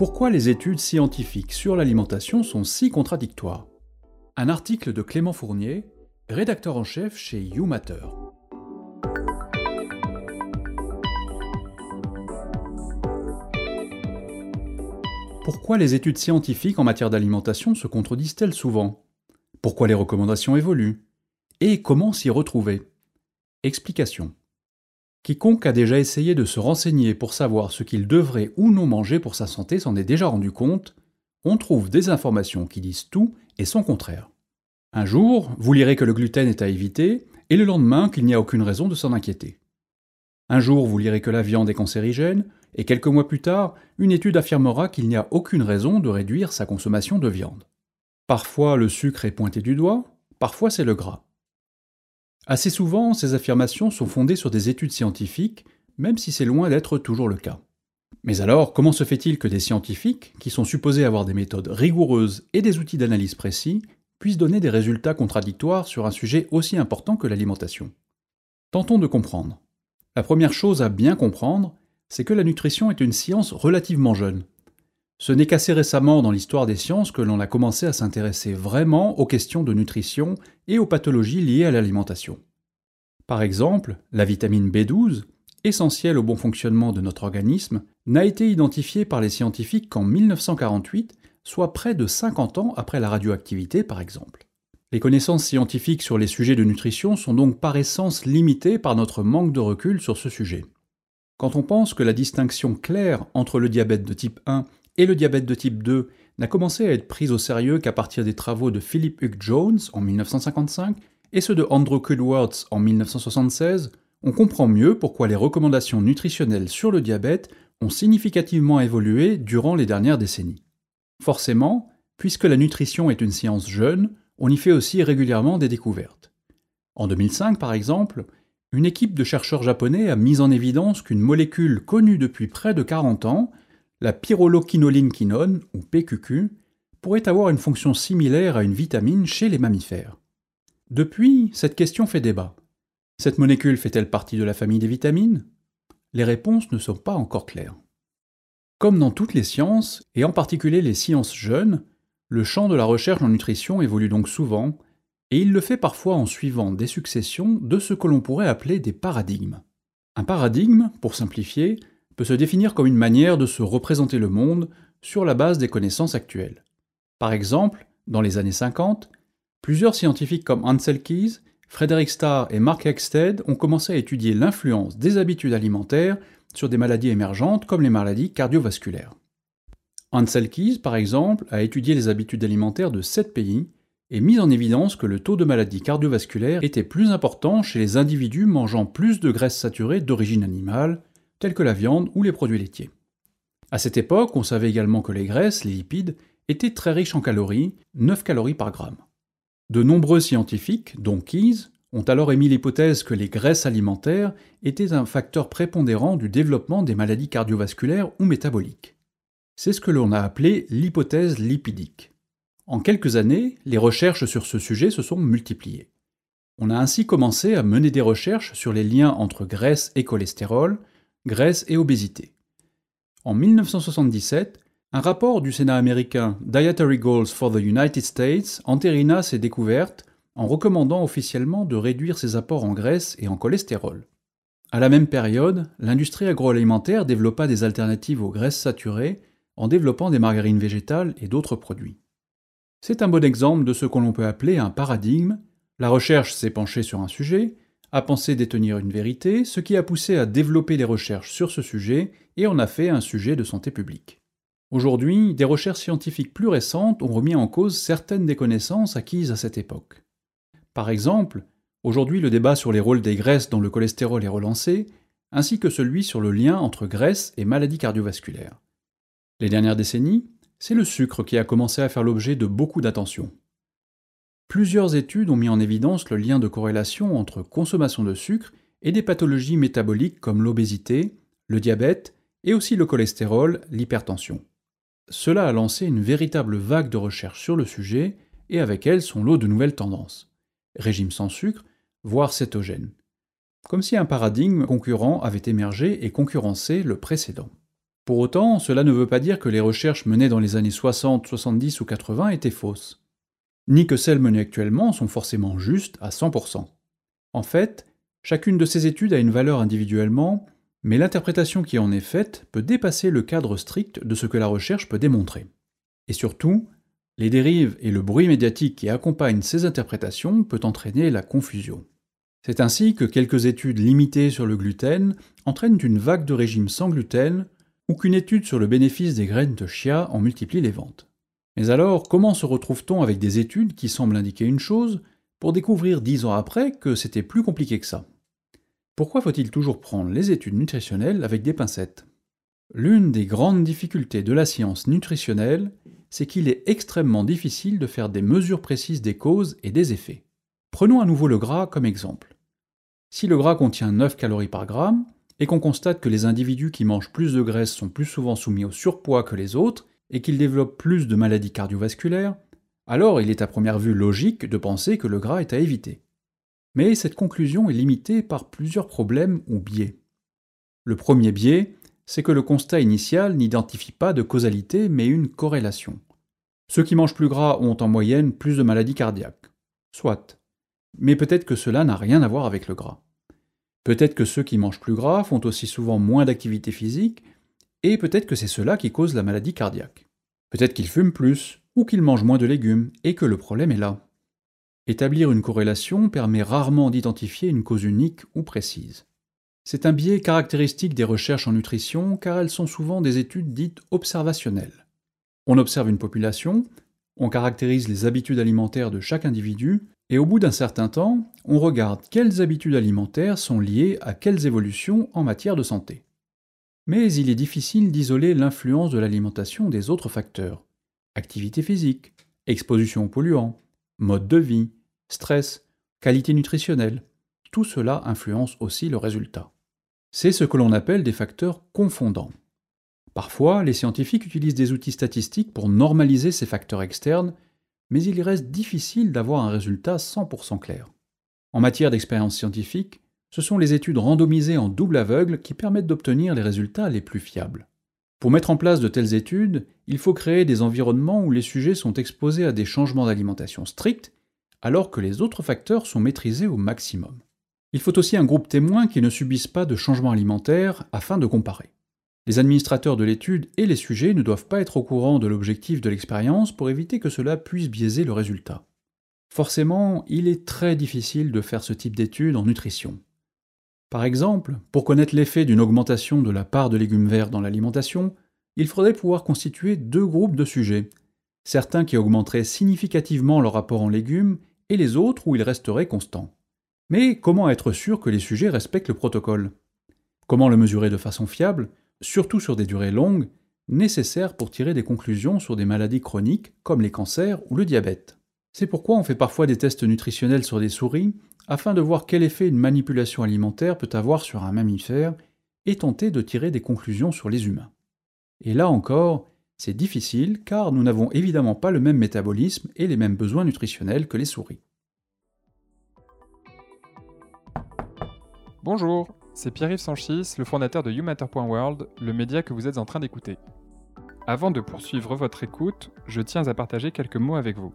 Pourquoi les études scientifiques sur l'alimentation sont si contradictoires? Un article de Clément Fournier, rédacteur en chef chez YouMatter. Pourquoi les études scientifiques en matière d'alimentation se contredisent-elles souvent? Pourquoi les recommandations évoluent? Et comment s'y retrouver? Explication. Quiconque a déjà essayé de se renseigner pour savoir ce qu'il devrait ou non manger pour sa santé s'en est déjà rendu compte, on trouve des informations qui disent tout et son contraire. Un jour, vous lirez que le gluten est à éviter, et le lendemain qu'il n'y a aucune raison de s'en inquiéter. Un jour, vous lirez que la viande est cancérigène, et quelques mois plus tard, une étude affirmera qu'il n'y a aucune raison de réduire sa consommation de viande. Parfois, le sucre est pointé du doigt, parfois c'est le gras. Assez souvent, ces affirmations sont fondées sur des études scientifiques, même si c'est loin d'être toujours le cas. Mais alors, comment se fait-il que des scientifiques, qui sont supposés avoir des méthodes rigoureuses et des outils d'analyse précis, puissent donner des résultats contradictoires sur un sujet aussi important que l'alimentation? Tentons de comprendre. La première chose à bien comprendre, c'est que la nutrition est une science relativement jeune. Ce n'est qu'assez récemment dans l'histoire des sciences que l'on a commencé à s'intéresser vraiment aux questions de nutrition et aux pathologies liées à l'alimentation. Par exemple, la vitamine B12, essentielle au bon fonctionnement de notre organisme, n'a été identifiée par les scientifiques qu'en 1948, soit près de 50 ans après la radioactivité par exemple. Les connaissances scientifiques sur les sujets de nutrition sont donc par essence limitées par notre manque de recul sur ce sujet. Quand on pense que la distinction claire entre le diabète de type 1 et le diabète de type 2 n'a commencé à être prise au sérieux qu'à partir des travaux de Philip Hugh Jones en 1955 et ceux de Andrew Kulwartz en 1976, on comprend mieux pourquoi les recommandations nutritionnelles sur le diabète ont significativement évolué durant les dernières décennies. Forcément, puisque la nutrition est une science jeune, on y fait aussi régulièrement des découvertes. En 2005, par exemple, une équipe de chercheurs japonais a mis en évidence qu'une molécule connue depuis près de 40 ans la pyrroloquinoline-quinone, ou PQQ, pourrait avoir une fonction similaire à une vitamine chez les mammifères. Depuis, cette question fait débat. Cette molécule fait-elle partie de la famille des vitamines? Les réponses ne sont pas encore claires. Comme dans toutes les sciences, et en particulier les sciences jeunes, le champ de la recherche en nutrition évolue donc souvent, et il le fait parfois en suivant des successions de ce que l'on pourrait appeler des paradigmes. Un paradigme, pour simplifier, peut se définir comme une manière de se représenter le monde sur la base des connaissances actuelles. Par exemple, dans les années 50, plusieurs scientifiques comme Ansel Keys, Frederick Starr et Mark Hexted ont commencé à étudier l'influence des habitudes alimentaires sur des maladies émergentes comme les maladies cardiovasculaires. Ansel Keys, par exemple, a étudié les habitudes alimentaires de 7 pays et mis en évidence que le taux de maladies cardiovasculaires était plus important chez les individus mangeant plus de graisses saturées d'origine animale, tels que la viande ou les produits laitiers. À cette époque, on savait également que les graisses, les lipides, étaient très riches en calories, 9 calories par gramme. De nombreux scientifiques, dont Keyes, ont alors émis l'hypothèse que les graisses alimentaires étaient un facteur prépondérant du développement des maladies cardiovasculaires ou métaboliques. C'est ce que l'on a appelé l'hypothèse lipidique. En quelques années, les recherches sur ce sujet se sont multipliées. On a ainsi commencé à mener des recherches sur les liens entre graisse et cholestérol, graisse et obésité. En 1977, un rapport du Sénat américain Dietary Goals for the United States entérina ces découvertes en recommandant officiellement de réduire ses apports en graisse et en cholestérol. À la même période, l'industrie agroalimentaire développa des alternatives aux graisses saturées en développant des margarines végétales et d'autres produits. C'est un bon exemple de ce que l'on peut appeler un paradigme. La recherche s'est penchée sur un sujet, a pensé détenir une vérité, ce qui a poussé à développer les recherches sur ce sujet et en a fait un sujet de santé publique. Aujourd'hui, des recherches scientifiques plus récentes ont remis en cause certaines des connaissances acquises à cette époque. Par exemple, aujourd'hui le débat sur les rôles des graisses dans le cholestérol est relancé, ainsi que celui sur le lien entre graisse et maladies cardiovasculaires. Les dernières décennies, c'est le sucre qui a commencé à faire l'objet de beaucoup d'attention. Plusieurs études ont mis en évidence le lien de corrélation entre consommation de sucre et des pathologies métaboliques comme l'obésité, le diabète et aussi le cholestérol, l'hypertension. Cela a lancé une véritable vague de recherche sur le sujet et avec elle son lot de nouvelles tendances. Régime sans sucre, voire cétogène. Comme si un paradigme concurrent avait émergé et concurrencé le précédent. Pour autant, cela ne veut pas dire que les recherches menées dans les années 60, 70 ou 80 étaient fausses, ni que celles menées actuellement sont forcément justes à 100%. En fait, chacune de ces études a une valeur individuellement, mais l'interprétation qui en est faite peut dépasser le cadre strict de ce que la recherche peut démontrer. Et surtout, les dérives et le bruit médiatique qui accompagnent ces interprétations peut entraîner la confusion. C'est ainsi que quelques études limitées sur le gluten entraînent une vague de régimes sans gluten ou qu'une étude sur le bénéfice des graines de chia en multiplie les ventes. Mais alors, comment se retrouve-t-on avec des études qui semblent indiquer une chose pour découvrir dix ans après que c'était plus compliqué que ça? Pourquoi faut-il toujours prendre les études nutritionnelles avec des pincettes? L'une des grandes difficultés de la science nutritionnelle, c'est qu'il est extrêmement difficile de faire des mesures précises des causes et des effets. Prenons à nouveau le gras comme exemple. Si le gras contient 9 calories par gramme, et qu'on constate que les individus qui mangent plus de graisse sont plus souvent soumis au surpoids que les autres, et qu'ils développent plus de maladies cardiovasculaires, alors il est à première vue logique de penser que le gras est à éviter. Mais cette conclusion est limitée par plusieurs problèmes ou biais. Le premier biais, c'est que le constat initial n'identifie pas de causalité mais une corrélation. Ceux qui mangent plus gras ont en moyenne plus de maladies cardiaques. Soit. Mais peut-être que cela n'a rien à voir avec le gras. Peut-être que ceux qui mangent plus gras font aussi souvent moins d'activité physique, et peut-être que c'est cela qui cause la maladie cardiaque. Peut-être qu'ils fument plus, ou qu'ils mangent moins de légumes, et que le problème est là. Établir une corrélation permet rarement d'identifier une cause unique ou précise. C'est un biais caractéristique des recherches en nutrition car elles sont souvent des études dites observationnelles. On observe une population, on caractérise les habitudes alimentaires de chaque individu, et au bout d'un certain temps, on regarde quelles habitudes alimentaires sont liées à quelles évolutions en matière de santé. Mais il est difficile d'isoler l'influence de l'alimentation des autres facteurs. Activité physique, exposition aux polluants, mode de vie, stress, qualité nutritionnelle, tout cela influence aussi le résultat. C'est ce que l'on appelle des facteurs confondants. Parfois, les scientifiques utilisent des outils statistiques pour normaliser ces facteurs externes mais il reste difficile d'avoir un résultat 100% clair. En matière d'expérience scientifique, ce sont les études randomisées en double aveugle qui permettent d'obtenir les résultats les plus fiables. Pour mettre en place de telles études, il faut créer des environnements où les sujets sont exposés à des changements d'alimentation stricts, alors que les autres facteurs sont maîtrisés au maximum. Il faut aussi un groupe témoin qui ne subisse pas de changements alimentaires afin de comparer. Les administrateurs de l'étude et les sujets ne doivent pas être au courant de l'objectif de l'expérience pour éviter que cela puisse biaiser le résultat. Forcément, il est très difficile de faire ce type d'étude en nutrition. Par exemple, pour connaître l'effet d'une augmentation de la part de légumes verts dans l'alimentation, il faudrait pouvoir constituer deux groupes de sujets, certains qui augmenteraient significativement leur apport en légumes et les autres où ils resteraient constants. Mais comment être sûr que les sujets respectent le protocole? Comment le mesurer de façon fiable surtout sur des durées longues, nécessaires pour tirer des conclusions sur des maladies chroniques comme les cancers ou le diabète? C'est pourquoi on fait parfois des tests nutritionnels sur des souris afin de voir quel effet une manipulation alimentaire peut avoir sur un mammifère et tenter de tirer des conclusions sur les humains. Et là encore, c'est difficile car nous n'avons évidemment pas le même métabolisme et les mêmes besoins nutritionnels que les souris. Bonjour, c'est Pierre-Yves Sanchis, le fondateur de YouMatter.world, le média que vous êtes en train d'écouter. Avant de poursuivre votre écoute, je tiens à partager quelques mots avec vous.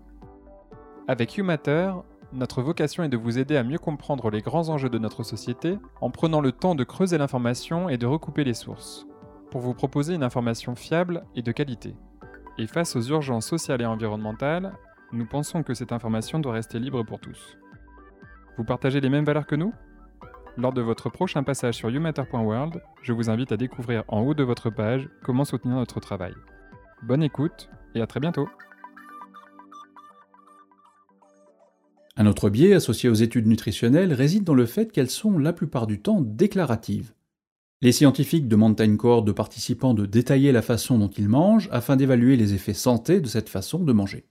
Avec YouMatter, notre vocation est de vous aider à mieux comprendre les grands enjeux de notre société en prenant le temps de creuser l'information et de recouper les sources, pour vous proposer une information fiable et de qualité. Et face aux urgences sociales et environnementales, nous pensons que cette information doit rester libre pour tous. Vous partagez les mêmes valeurs que nous? Lors de votre prochain passage sur youmatter.world, je vous invite à découvrir en haut de votre page comment soutenir notre travail. Bonne écoute et à très bientôt Un autre biais associé aux études nutritionnelles réside dans le fait qu'elles sont la plupart du temps déclaratives. Les scientifiques demandent à une cohorte de participants de détailler la façon dont ils mangent afin d'évaluer les effets santé de cette façon de manger.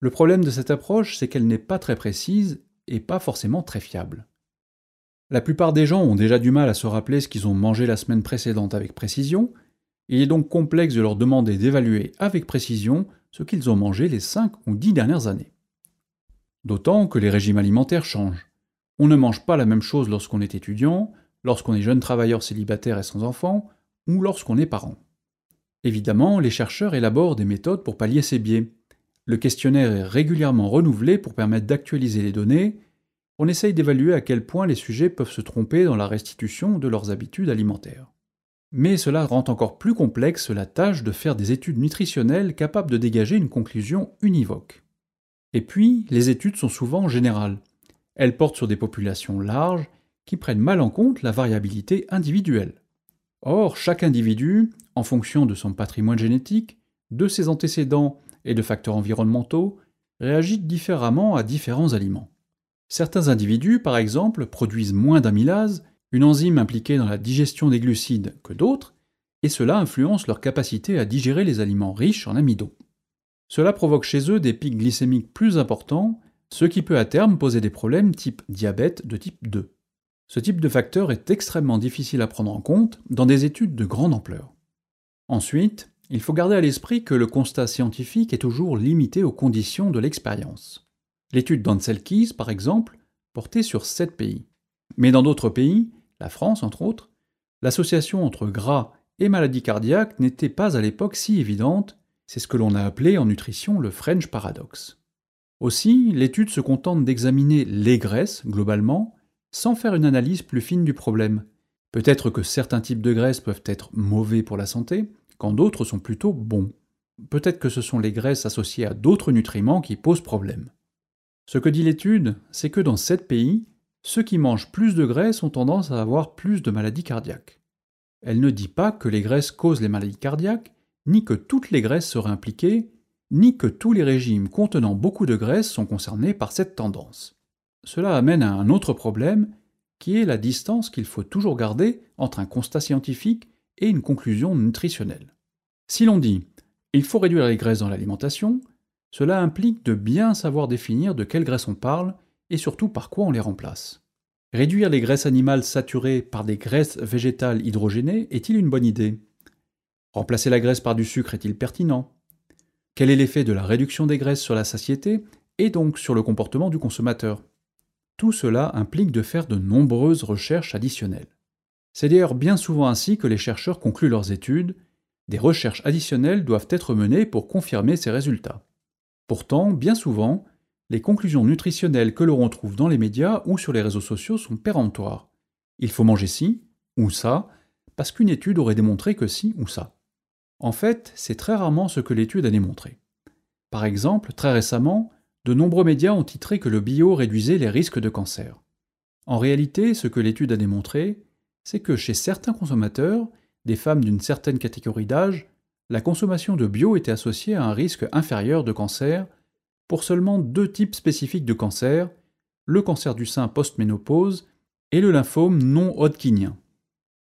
Le problème de cette approche, c'est qu'elle n'est pas très précise et pas forcément très fiable. La plupart des gens ont déjà du mal à se rappeler ce qu'ils ont mangé la semaine précédente avec précision, il est donc complexe de leur demander d'évaluer avec précision ce qu'ils ont mangé les 5 ou 10 dernières années. D'autant que les régimes alimentaires changent. On ne mange pas la même chose lorsqu'on est étudiant, lorsqu'on est jeune travailleur célibataire et sans enfant, ou lorsqu'on est parent. Évidemment, les chercheurs élaborent des méthodes pour pallier ces biais. Le questionnaire est régulièrement renouvelé pour permettre d'actualiser les données. On essaye d'évaluer à quel point les sujets peuvent se tromper dans la restitution de leurs habitudes alimentaires. Mais cela rend encore plus complexe la tâche de faire des études nutritionnelles capables de dégager une conclusion univoque. Et puis, les études sont souvent générales. Elles portent sur des populations larges qui prennent mal en compte la variabilité individuelle. Or, chaque individu, en fonction de son patrimoine génétique, de ses antécédents et de facteurs environnementaux, réagit différemment à différents aliments. Certains individus, par exemple, produisent moins d'amylase, une enzyme impliquée dans la digestion des glucides, que d'autres, et cela influence leur capacité à digérer les aliments riches en amidon. Cela provoque chez eux des pics glycémiques plus importants, ce qui peut à terme poser des problèmes type diabète de type 2. Ce type de facteur est extrêmement difficile à prendre en compte dans des études de grande ampleur. Ensuite, il faut garder à l'esprit que le constat scientifique est toujours limité aux conditions de l'expérience. L'étude d'Anselkis, par exemple, portait sur 7 pays. Mais dans d'autres pays, la France entre autres, l'association entre gras et maladie cardiaque n'était pas à l'époque si évidente c'est ce que l'on a appelé en nutrition le French paradoxe. Aussi, l'étude se contente d'examiner les graisses, globalement, sans faire une analyse plus fine du problème. Peut-être que certains types de graisses peuvent être mauvais pour la santé, quand d'autres sont plutôt bons. Peut-être que ce sont les graisses associées à d'autres nutriments qui posent problème. Ce que dit l'étude, c'est que dans sept pays, ceux qui mangent plus de graisses ont tendance à avoir plus de maladies cardiaques. Elle ne dit pas que les graisses causent les maladies cardiaques, ni que toutes les graisses seraient impliquées, ni que tous les régimes contenant beaucoup de graisses sont concernés par cette tendance. Cela amène à un autre problème, qui est la distance qu'il faut toujours garder entre un constat scientifique et une conclusion nutritionnelle. Si l'on dit il faut réduire les graisses dans l'alimentation, cela implique de bien savoir définir de quelles graisses on parle et surtout par quoi on les remplace. Réduire les graisses animales saturées par des graisses végétales hydrogénées est-il une bonne idée? Remplacer la graisse par du sucre est-il pertinent? Quel est l'effet de la réduction des graisses sur la satiété et donc sur le comportement du consommateur? Tout cela implique de faire de nombreuses recherches additionnelles. C'est d'ailleurs bien souvent ainsi que les chercheurs concluent leurs études, des recherches additionnelles doivent être menées pour confirmer ces résultats. Pourtant, bien souvent, les conclusions nutritionnelles que l'on retrouve dans les médias ou sur les réseaux sociaux sont péremptoires. Il faut manger ci ou ça, parce qu'une étude aurait démontré que ci ou ça. En fait, c'est très rarement ce que l'étude a démontré. Par exemple, très récemment, de nombreux médias ont titré que le bio réduisait les risques de cancer. En réalité, ce que l'étude a démontré, c'est que chez certains consommateurs, des femmes d'une certaine catégorie d'âge, la consommation de bio était associée à un risque inférieur de cancer pour seulement deux types spécifiques de cancer, le cancer du sein post-ménopause et le lymphome non hodgkinien.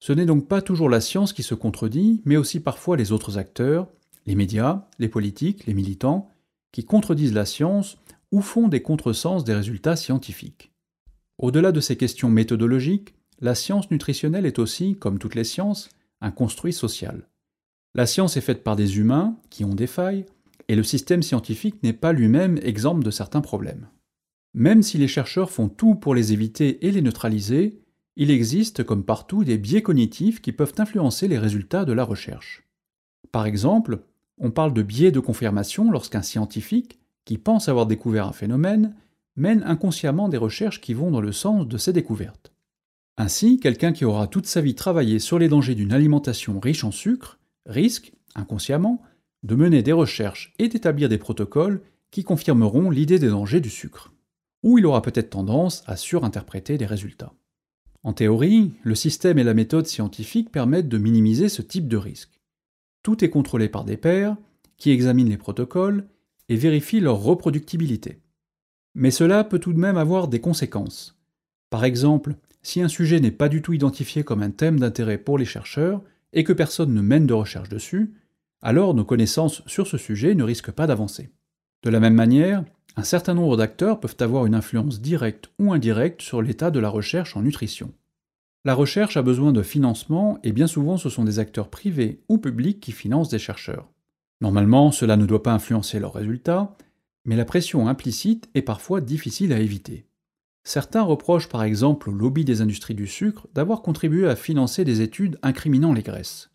Ce n'est donc pas toujours la science qui se contredit, mais aussi parfois les autres acteurs, les médias, les politiques, les militants, qui contredisent la science ou font des contresens des résultats scientifiques. Au-delà de ces questions méthodologiques, la science nutritionnelle est aussi, comme toutes les sciences, un construit social. La science est faite par des humains qui ont des failles, et le système scientifique n'est pas lui-même exemple de certains problèmes. Même si les chercheurs font tout pour les éviter et les neutraliser, il existe, comme partout, des biais cognitifs qui peuvent influencer les résultats de la recherche. Par exemple, on parle de biais de confirmation lorsqu'un scientifique, qui pense avoir découvert un phénomène, mène inconsciemment des recherches qui vont dans le sens de ces découvertes. Ainsi, quelqu'un qui aura toute sa vie travaillé sur les dangers d'une alimentation riche en sucre risque, inconsciemment, de mener des recherches et d'établir des protocoles qui confirmeront l'idée des dangers du sucre. Ou il aura peut-être tendance à surinterpréter les résultats. En théorie, le système et la méthode scientifique permettent de minimiser ce type de risque. Tout est contrôlé par des pairs qui examinent les protocoles et vérifient leur reproductibilité. Mais cela peut tout de même avoir des conséquences. Par exemple, si un sujet n'est pas du tout identifié comme un thème d'intérêt pour les chercheurs et que personne ne mène de recherche dessus, alors nos connaissances sur ce sujet ne risquent pas d'avancer. De la même manière, un certain nombre d'acteurs peuvent avoir une influence directe ou indirecte sur l'état de la recherche en nutrition. La recherche a besoin de financement et bien souvent ce sont des acteurs privés ou publics qui financent des chercheurs. Normalement, cela ne doit pas influencer leurs résultats, mais la pression implicite est parfois difficile à éviter. Certains reprochent par exemple au lobby des industries du sucre d'avoir contribué à financer des études incriminant les graisses.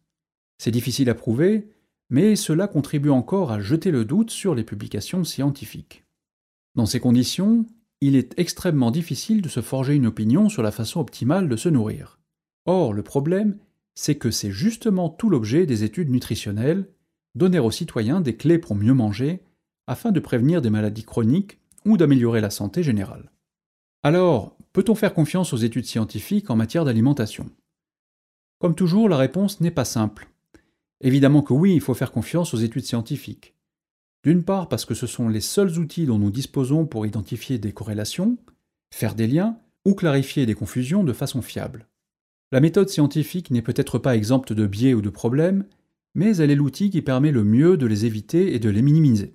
C'est difficile à prouver, mais cela contribue encore à jeter le doute sur les publications scientifiques. Dans ces conditions, il est extrêmement difficile de se forger une opinion sur la façon optimale de se nourrir. Or, le problème, c'est que c'est justement tout l'objet des études nutritionnelles, donner aux citoyens des clés pour mieux manger, afin de prévenir des maladies chroniques ou d'améliorer la santé générale. Alors, peut-on faire confiance aux études scientifiques en matière d'alimentation? Comme toujours, la réponse n'est pas simple. Évidemment que oui, il faut faire confiance aux études scientifiques. D'une part parce que ce sont les seuls outils dont nous disposons pour identifier des corrélations, faire des liens ou clarifier des confusions de façon fiable. La méthode scientifique n'est peut-être pas exempte de biais ou de problèmes, mais elle est l'outil qui permet le mieux de les éviter et de les minimiser.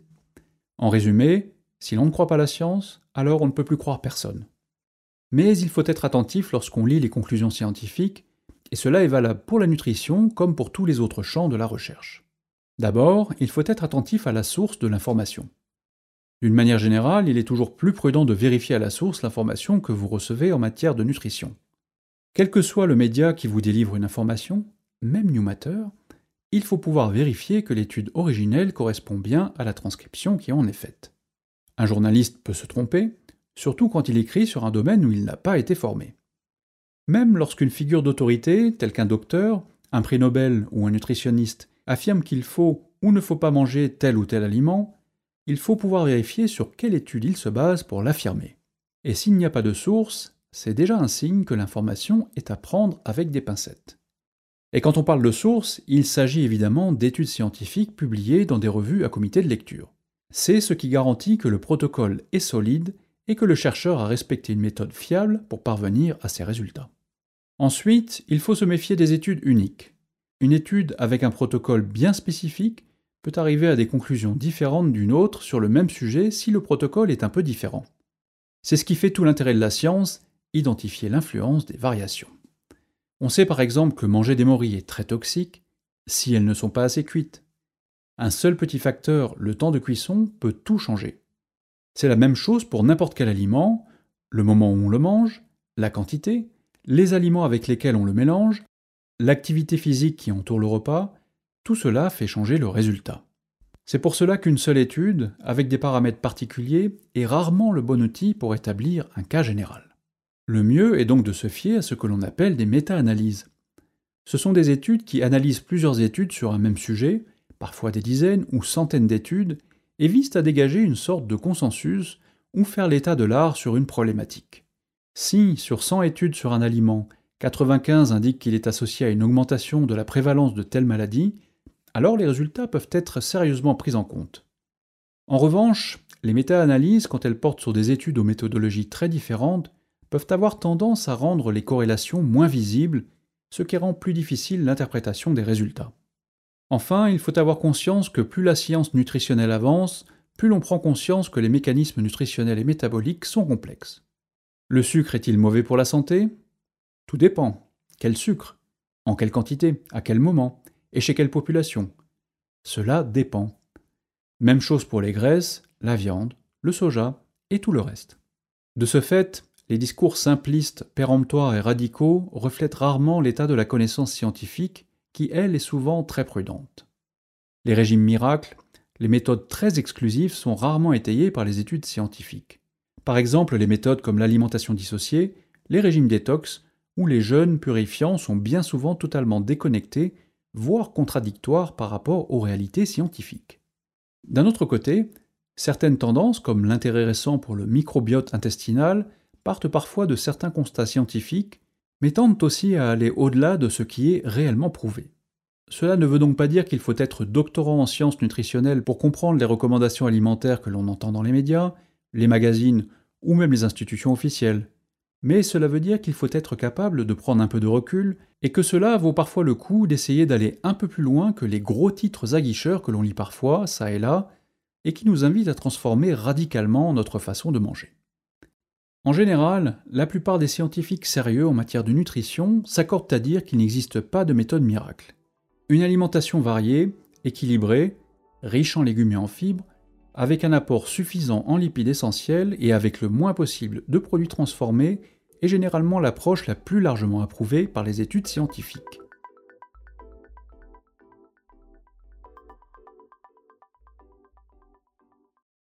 En résumé, si l'on ne croit pas la science, alors on ne peut plus croire personne. Mais il faut être attentif lorsqu'on lit les conclusions scientifiques, et cela est valable pour la nutrition comme pour tous les autres champs de la recherche. D'abord, il faut être attentif à la source de l'information. D'une manière générale, il est toujours plus prudent de vérifier à la source l'information que vous recevez en matière de nutrition. Quel que soit le média qui vous délivre une information, même Newmatter, il faut pouvoir vérifier que l'étude originelle correspond bien à la transcription qui en est faite. Un journaliste peut se tromper, surtout quand il écrit sur un domaine où il n'a pas été formé. Même lorsqu'une figure d'autorité, telle qu'un docteur, un prix Nobel ou un nutritionniste, affirme qu'il faut ou ne faut pas manger tel ou tel aliment, il faut pouvoir vérifier sur quelle étude il se base pour l'affirmer. Et s'il n'y a pas de source, c'est déjà un signe que l'information est à prendre avec des pincettes. Et quand on parle de sources, il s'agit évidemment d'études scientifiques publiées dans des revues à comité de lecture. C'est ce qui garantit que le protocole est solide et que le chercheur a respecté une méthode fiable pour parvenir à ses résultats. Ensuite, il faut se méfier des études uniques. Une étude avec un protocole bien spécifique peut arriver à des conclusions différentes d'une autre sur le même sujet si le protocole est un peu différent. C'est ce qui fait tout l'intérêt de la science identifier l'influence des variations. On sait par exemple que manger des morilles est très toxique si elles ne sont pas assez cuites. Un seul petit facteur, le temps de cuisson, peut tout changer. C'est la même chose pour n'importe quel aliment, le moment où on le mange, la quantité, les aliments avec lesquels on le mélange, l'activité physique qui entoure le repas, tout cela fait changer le résultat. C'est pour cela qu'une seule étude, avec des paramètres particuliers, est rarement le bon outil pour établir un cas général. Le mieux est donc de se fier à ce que l'on appelle des méta-analyses. Ce sont des études qui analysent plusieurs études sur un même sujet, parfois des dizaines ou centaines d'études, et visent à dégager une sorte de consensus ou faire l'état de l'art sur une problématique. Si, sur 100 études sur un aliment, 95 indiquent qu'il est associé à une augmentation de la prévalence de telle maladie, alors les résultats peuvent être sérieusement pris en compte. En revanche, les méta-analyses, quand elles portent sur des études aux méthodologies très différentes, peuvent avoir tendance à rendre les corrélations moins visibles, ce qui rend plus difficile l'interprétation des résultats. Enfin, il faut avoir conscience que plus la science nutritionnelle avance, plus l'on prend conscience que les mécanismes nutritionnels et métaboliques sont complexes. Le sucre est-il mauvais pour la santé? Tout dépend. Quel sucre? En quelle quantité? À quel moment? Et chez quelle population? Cela dépend. Même chose pour les graisses, la viande, le soja et tout le reste. De ce fait, les discours simplistes, péremptoires et radicaux reflètent rarement l'état de la connaissance scientifique, qui, elle, est souvent très prudente. Les régimes miracles, les méthodes très exclusives sont rarement étayées par les études scientifiques. Par exemple, les méthodes comme l'alimentation dissociée, les régimes détox ou les jeûnes purifiants sont bien souvent totalement déconnectés, voire contradictoires par rapport aux réalités scientifiques. D'un autre côté, certaines tendances, comme l'intérêt récent pour le microbiote intestinal, partent parfois de certains constats scientifiques, mais tendent aussi à aller au-delà de ce qui est réellement prouvé. Cela ne veut donc pas dire qu'il faut être doctorant en sciences nutritionnelles pour comprendre les recommandations alimentaires que l'on entend dans les médias, les magazines ou même les institutions officielles. Mais cela veut dire qu'il faut être capable de prendre un peu de recul et que cela vaut parfois le coup d'essayer d'aller un peu plus loin que les gros titres aguicheurs que l'on lit parfois, ça et là, et qui nous invitent à transformer radicalement notre façon de manger. En général, la plupart des scientifiques sérieux en matière de nutrition s'accordent à dire qu'il n'existe pas de méthode miracle. Une alimentation variée, équilibrée, riche en légumes et en fibres, avec un apport suffisant en lipides essentiels et avec le moins possible de produits transformés est généralement l'approche la plus largement approuvée par les études scientifiques.